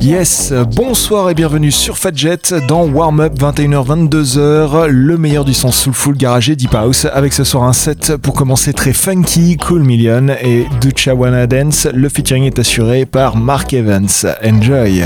Yes, bonsoir et bienvenue sur Fadjet dans Warm Up 21h-22h, le meilleur du son soulful garagé Deep House, avec ce soir un set pour commencer très funky, Cool Million et Ducha Wanna Dance. Le featuring est assuré par Mark Evans. Enjoy!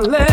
let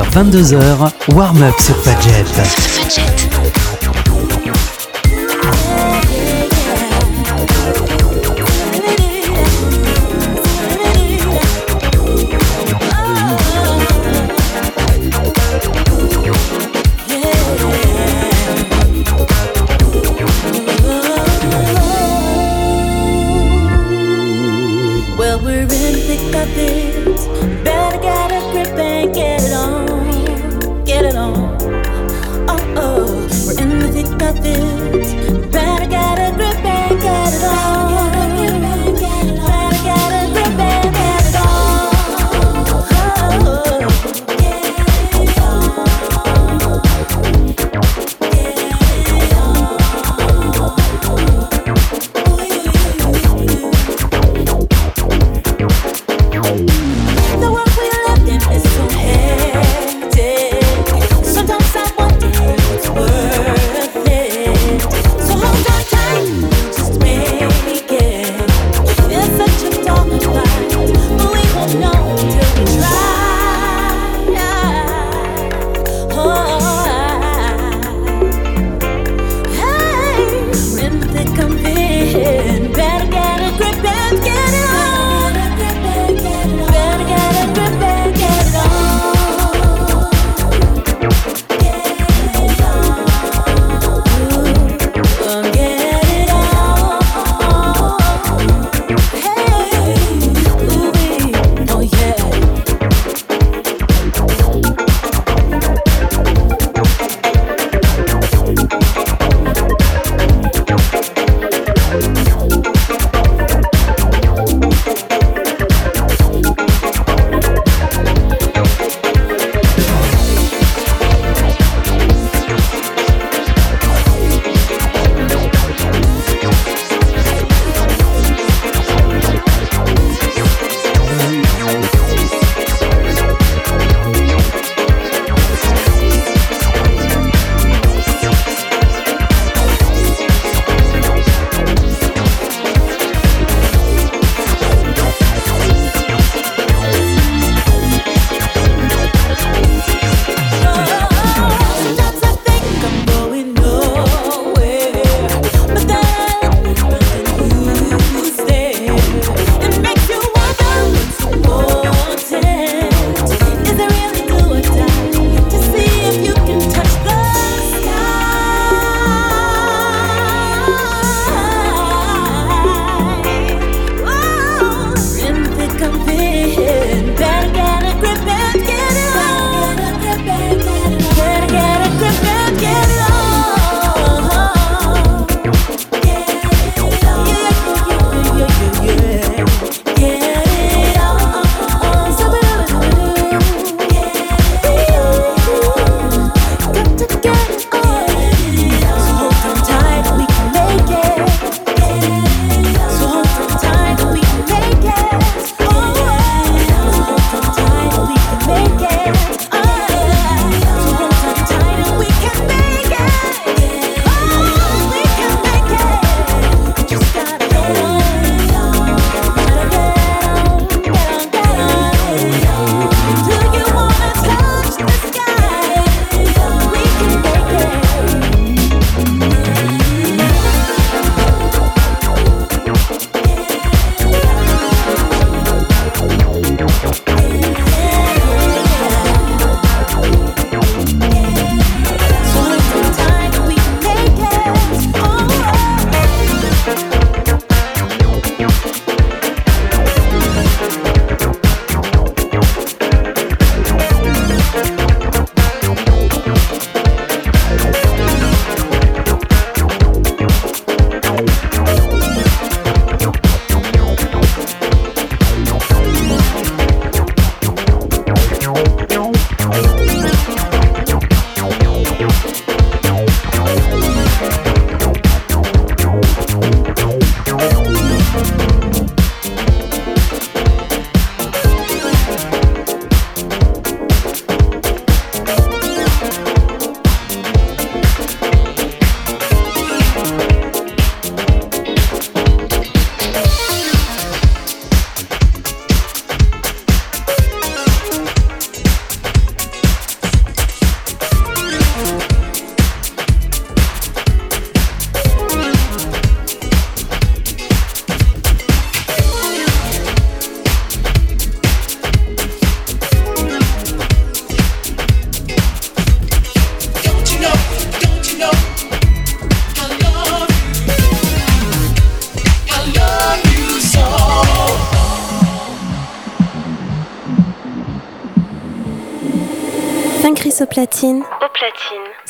21h, 22h, warm-up sur Fadjet.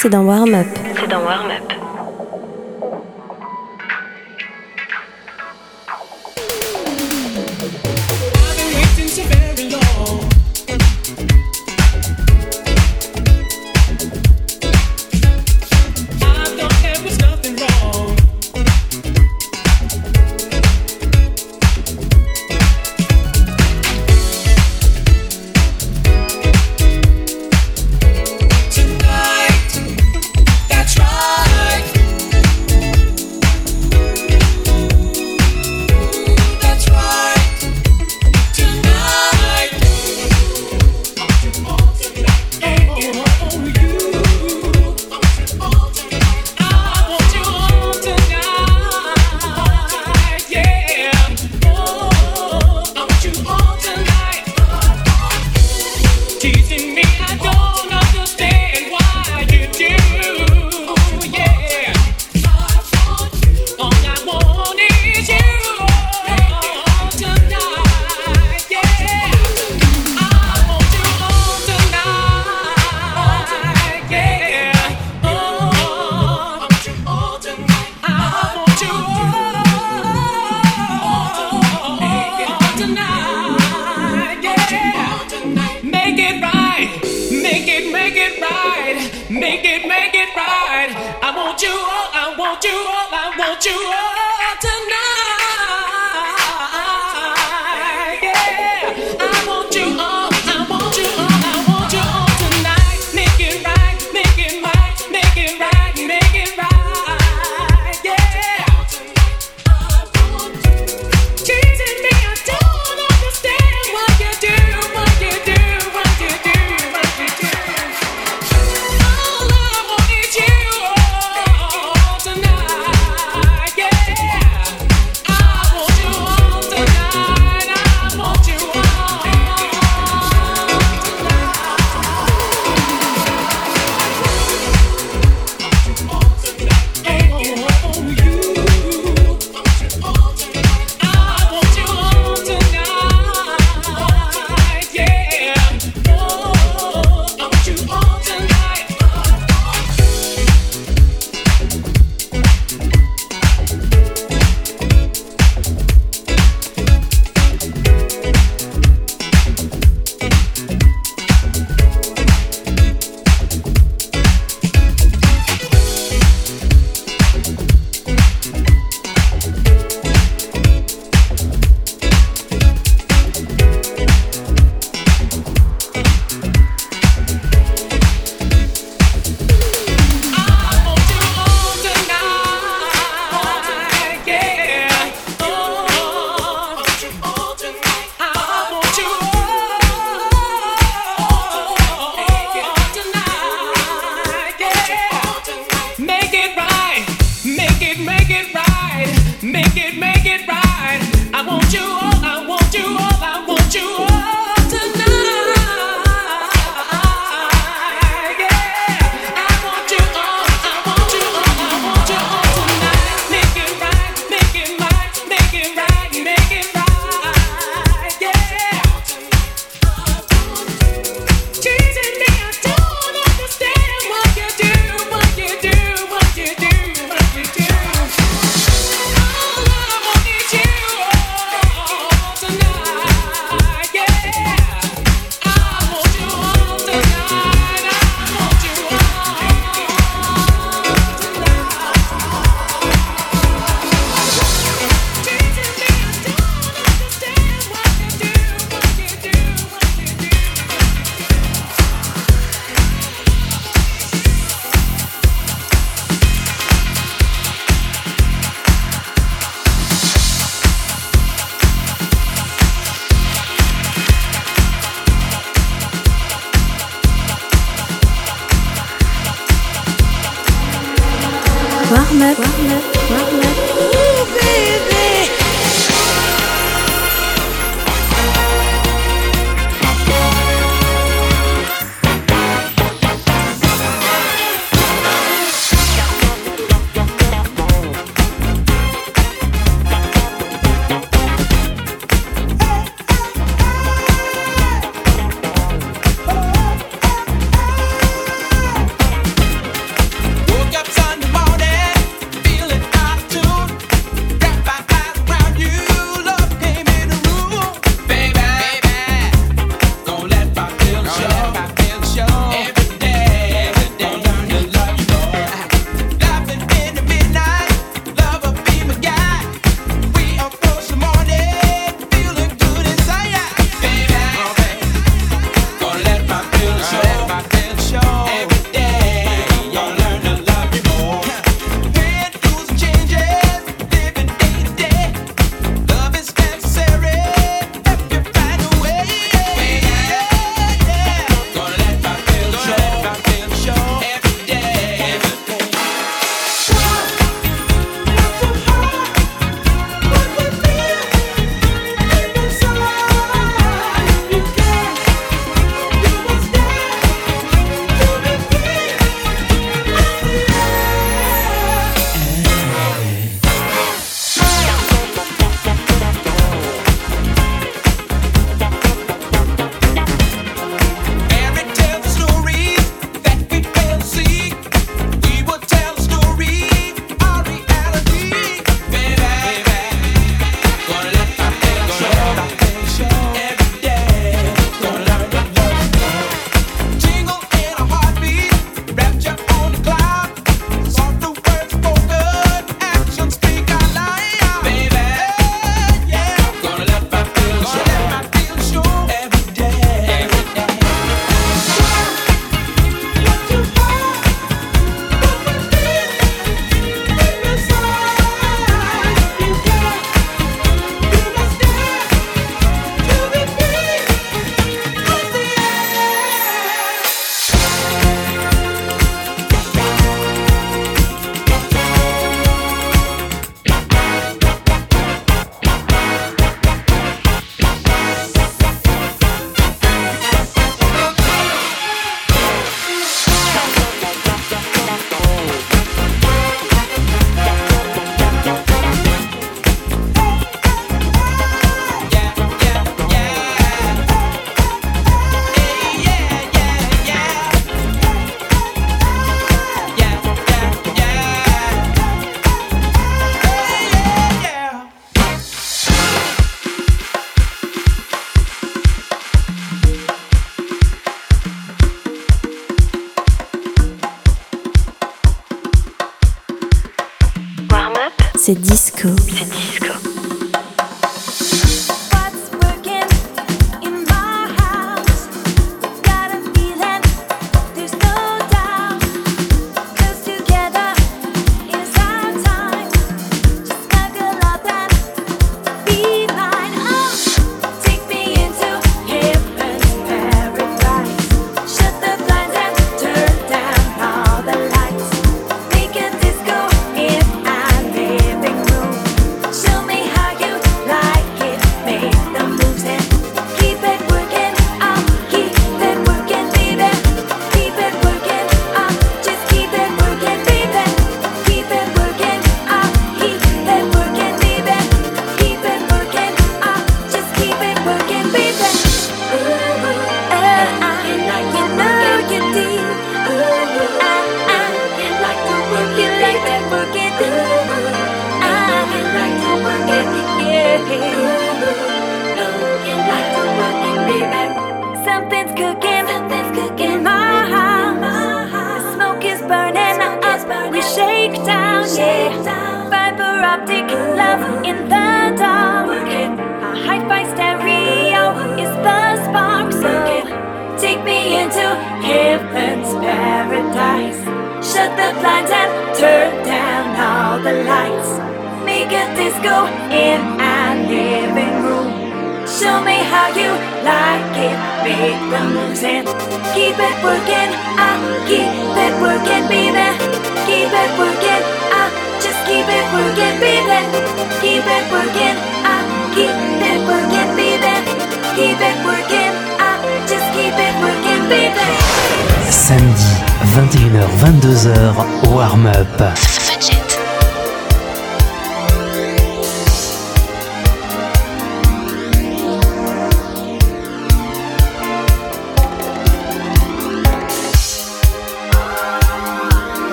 C'est dans Warm Up. C'est dans Warm Up.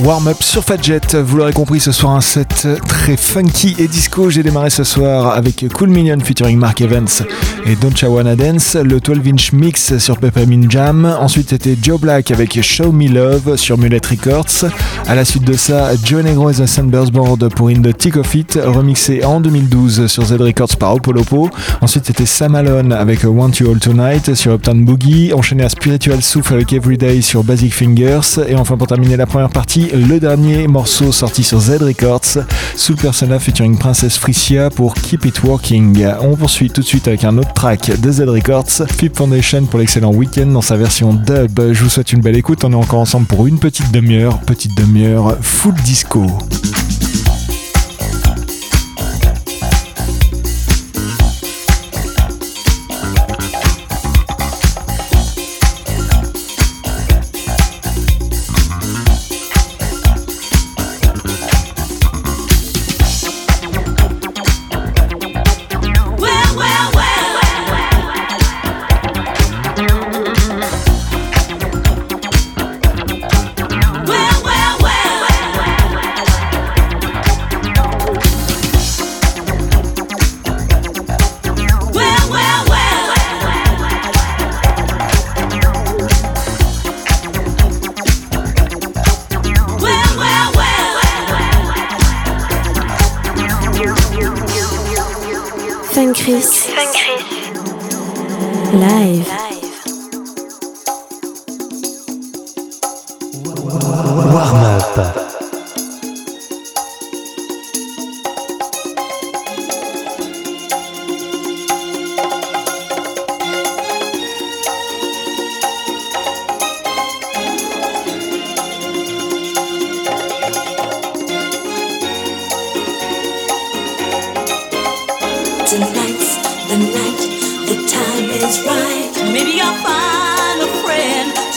Warm-up sur Fadjet. Vous l'aurez compris, ce soir un set très funky et disco. J'ai démarré ce soir avec Cool Minion featuring Mark Evans et Don't Wanna Dance, le 12-inch mix sur Peppermint Jam. Ensuite, c'était Joe Black avec Show Me Love sur Mulet Records. À la suite de ça, Joe Negro et The Sunburst Board pour In the Tick of It, remixé en 2012 sur Z Records par Opolopo. Ensuite, c'était Sam Alone avec Want You All Tonight sur Uptown Boogie, enchaîné à Spiritual Souffle avec Everyday sur Basic Fingers. Et enfin, pour terminer la première partie, le dernier morceau sorti sur Z Records, sous persona featuring Princess Frisia pour Keep It Working. On poursuit tout de suite avec un autre track de Z Records, Flip Foundation pour l'excellent Weekend dans sa version dub. Je vous souhaite une belle écoute, on est encore ensemble pour une petite demi-heure, petite demi-heure full disco.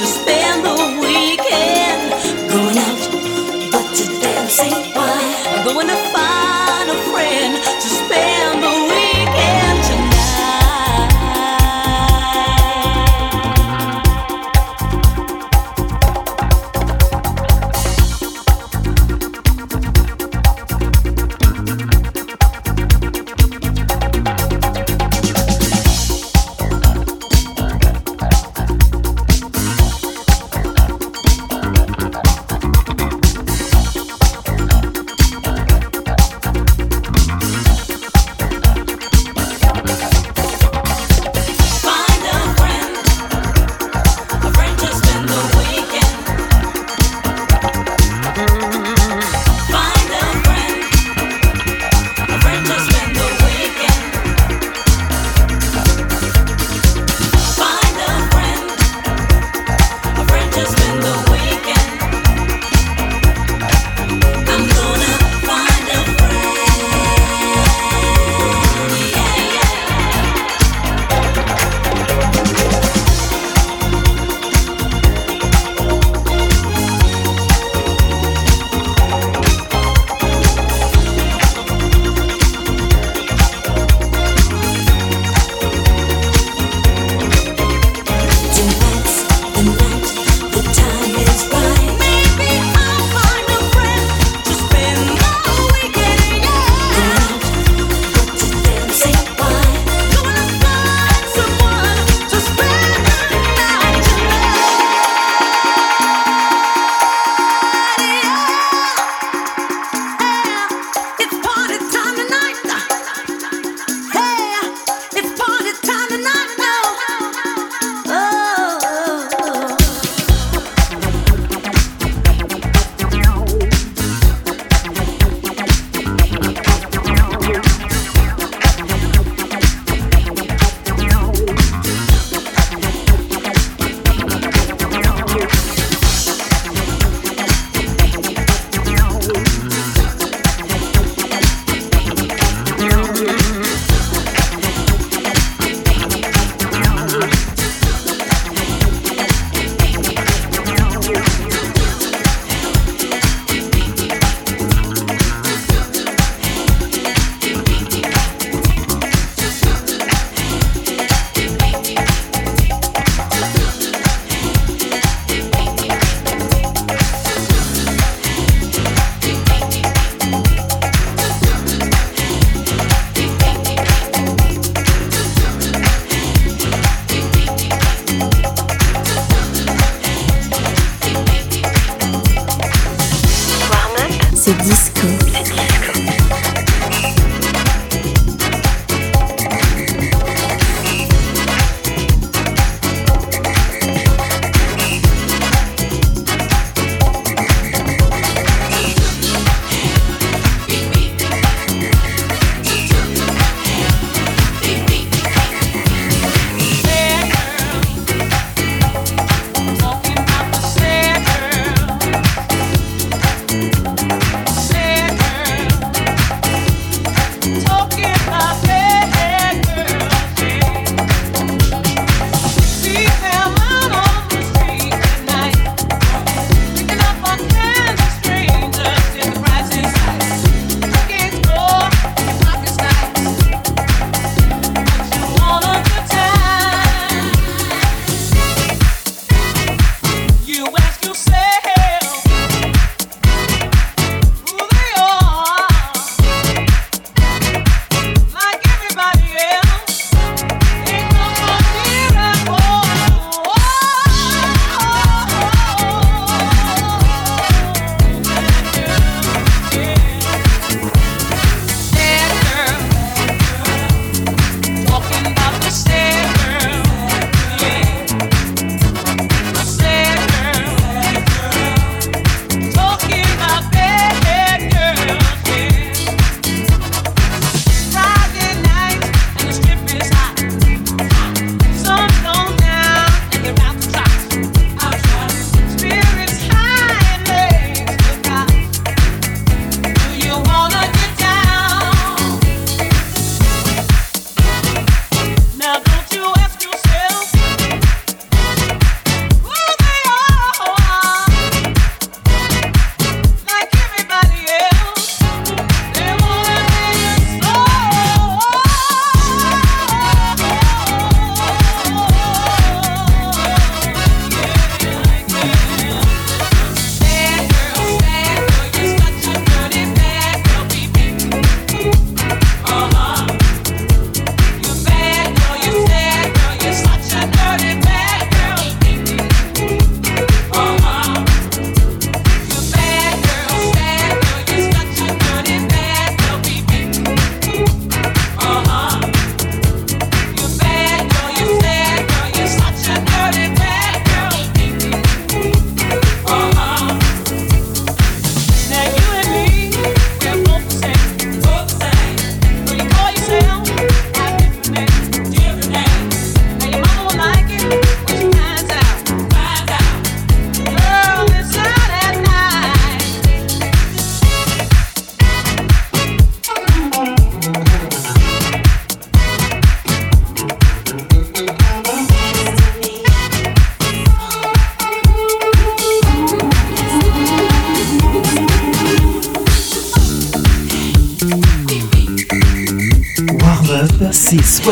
just think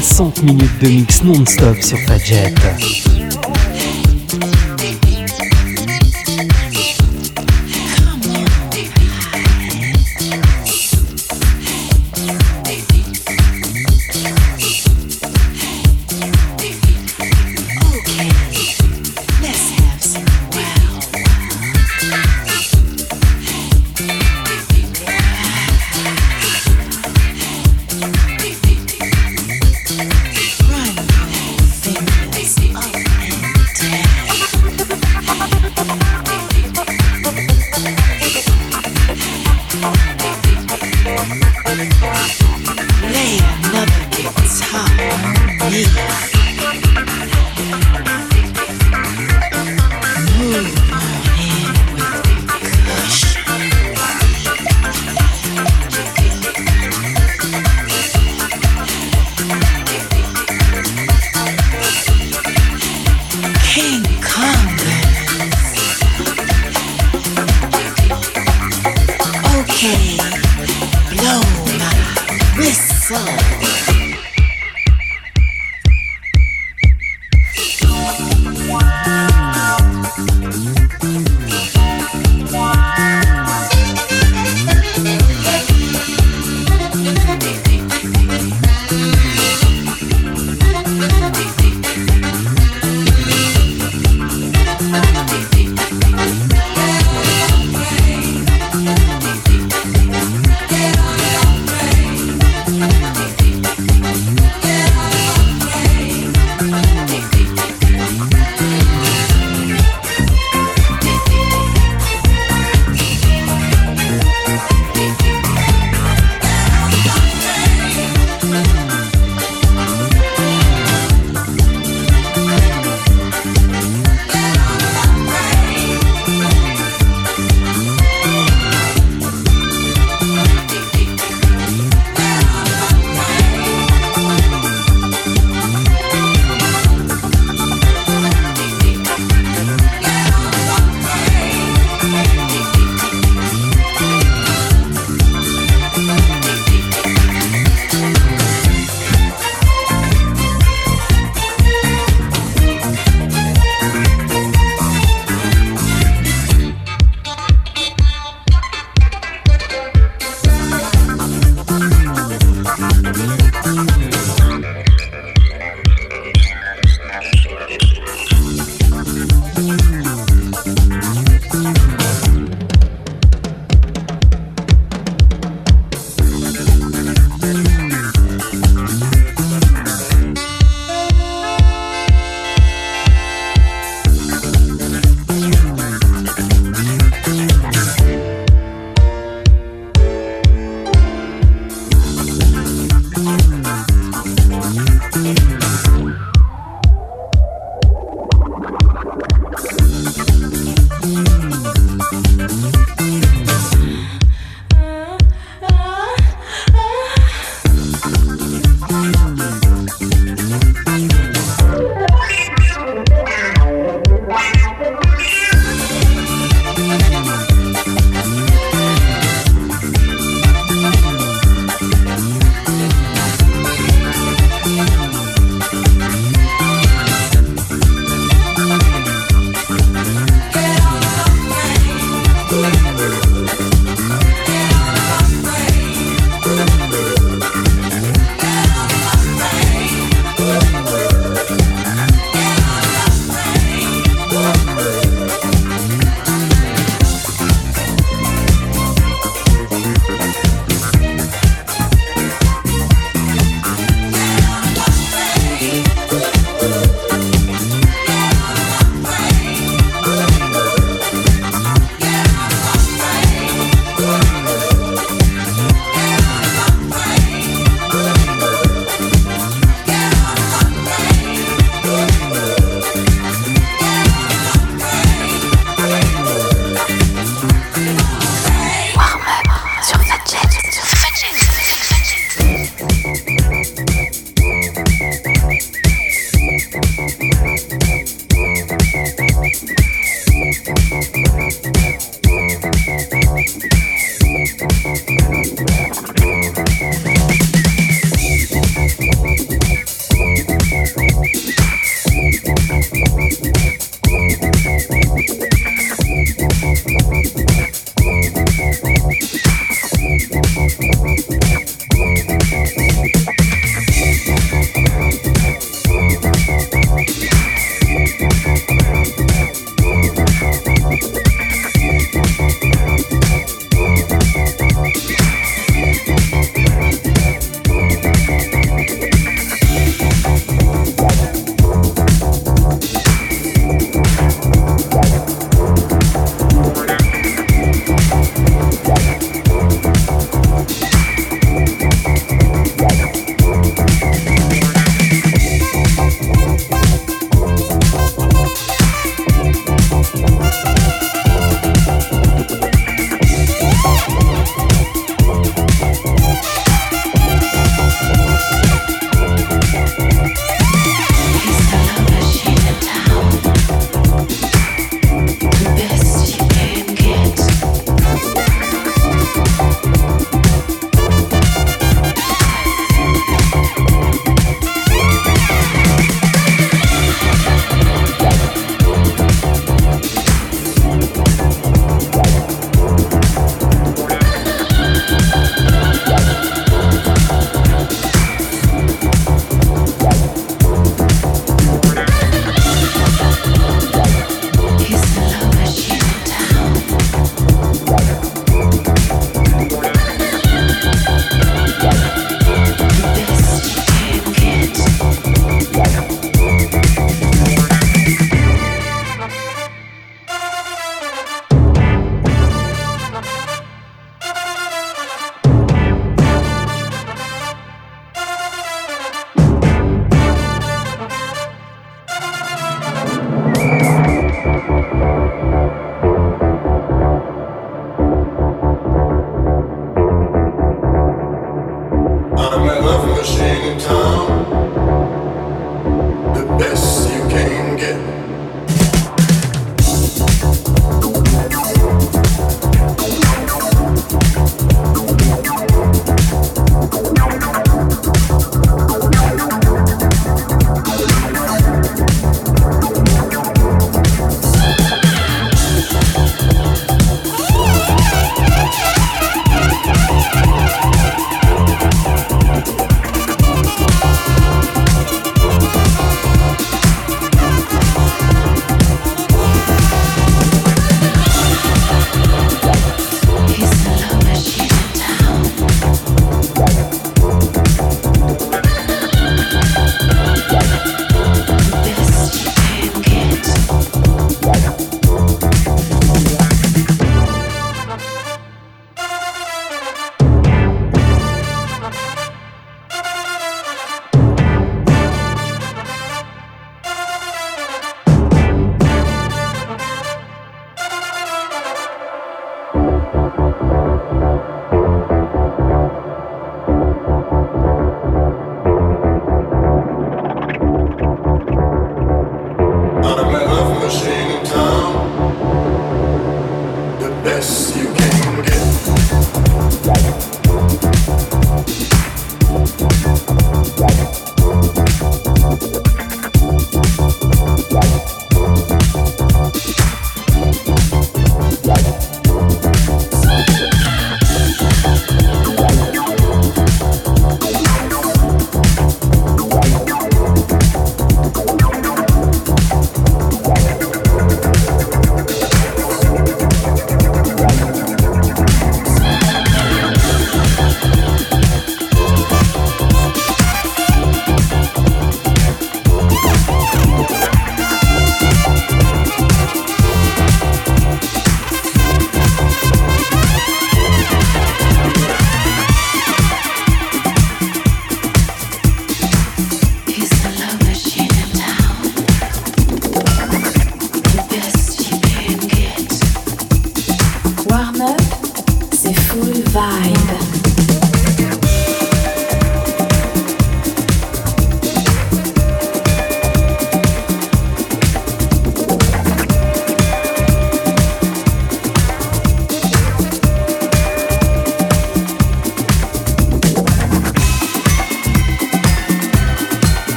60 minutes de mix non-stop sur Fadjet. play another guitar. Yeah.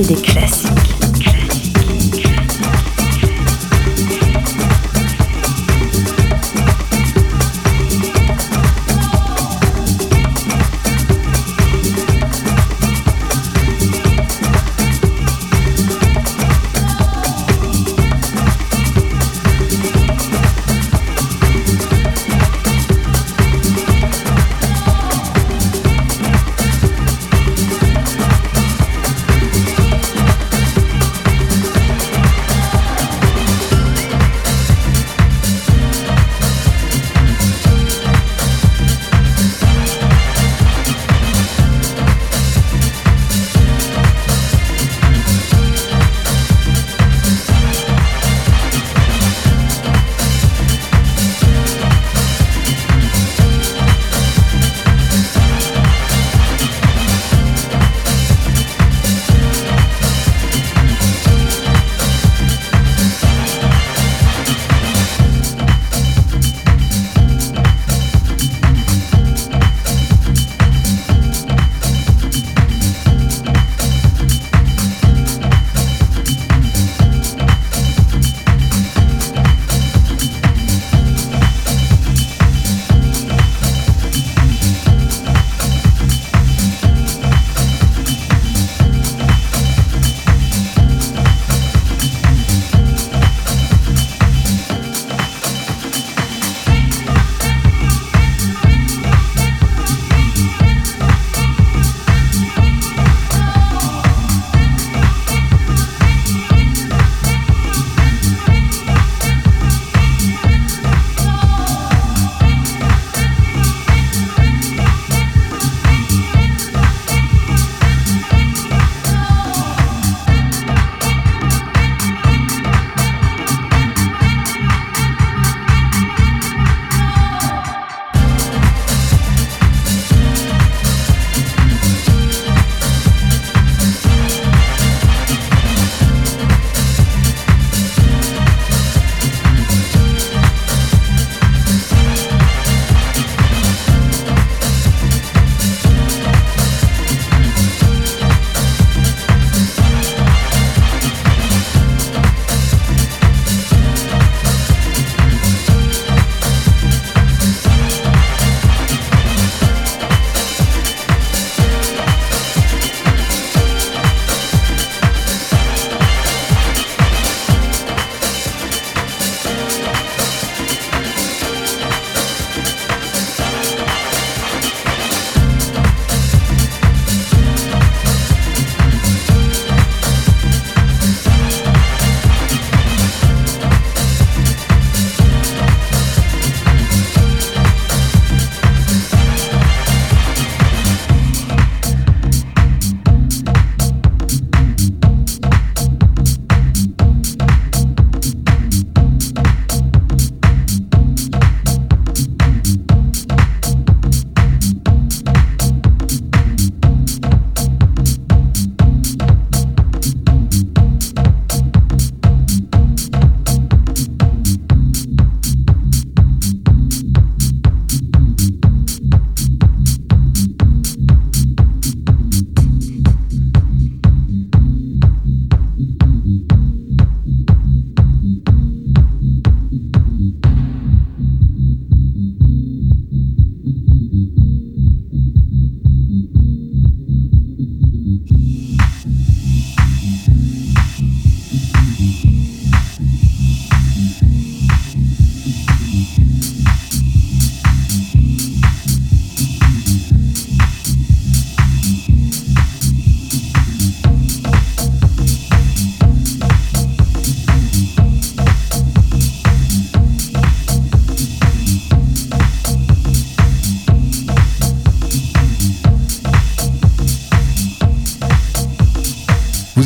c'est des classiques.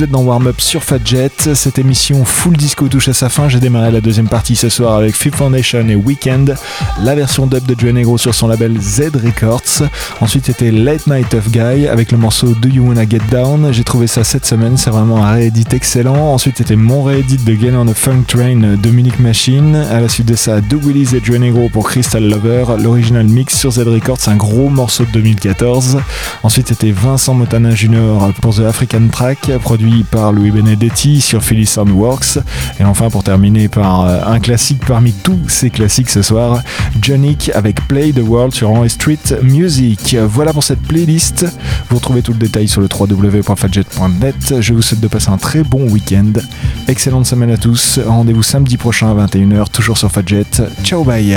Dans Warm Up sur Fadjet. Cette émission full disco touche à sa fin. J'ai démarré la deuxième partie ce soir avec Fifth Foundation et Weekend, la version dub de Joe Negro sur son label Z Records. Ensuite, c'était Late Night of Guy avec le morceau Do You Wanna Get Down. J'ai trouvé ça cette semaine, c'est vraiment un réédit excellent. Ensuite, c'était mon réédit de Get on a Funk Train Dominic Machine. À la suite de ça, Do Willis et Joe Negro pour Crystal Lover. L'original mix sur Z Records, un gros morceau de 2014. Ensuite, c'était Vincent Montana Jr. pour The African Track, produit par Louis Benedetti sur Philly Soundworks. Et enfin, pour terminer par euh, un classique parmi tous ces classiques ce soir, Johnny avec Play the World sur Henry Street Music. Voilà pour cette playlist. Vous retrouvez tout le détail sur le www.fadjet.net. Je vous souhaite de passer un très bon week-end. Excellente semaine à tous. Rendez-vous samedi prochain à 21h, toujours sur Fadjet. Ciao, bye.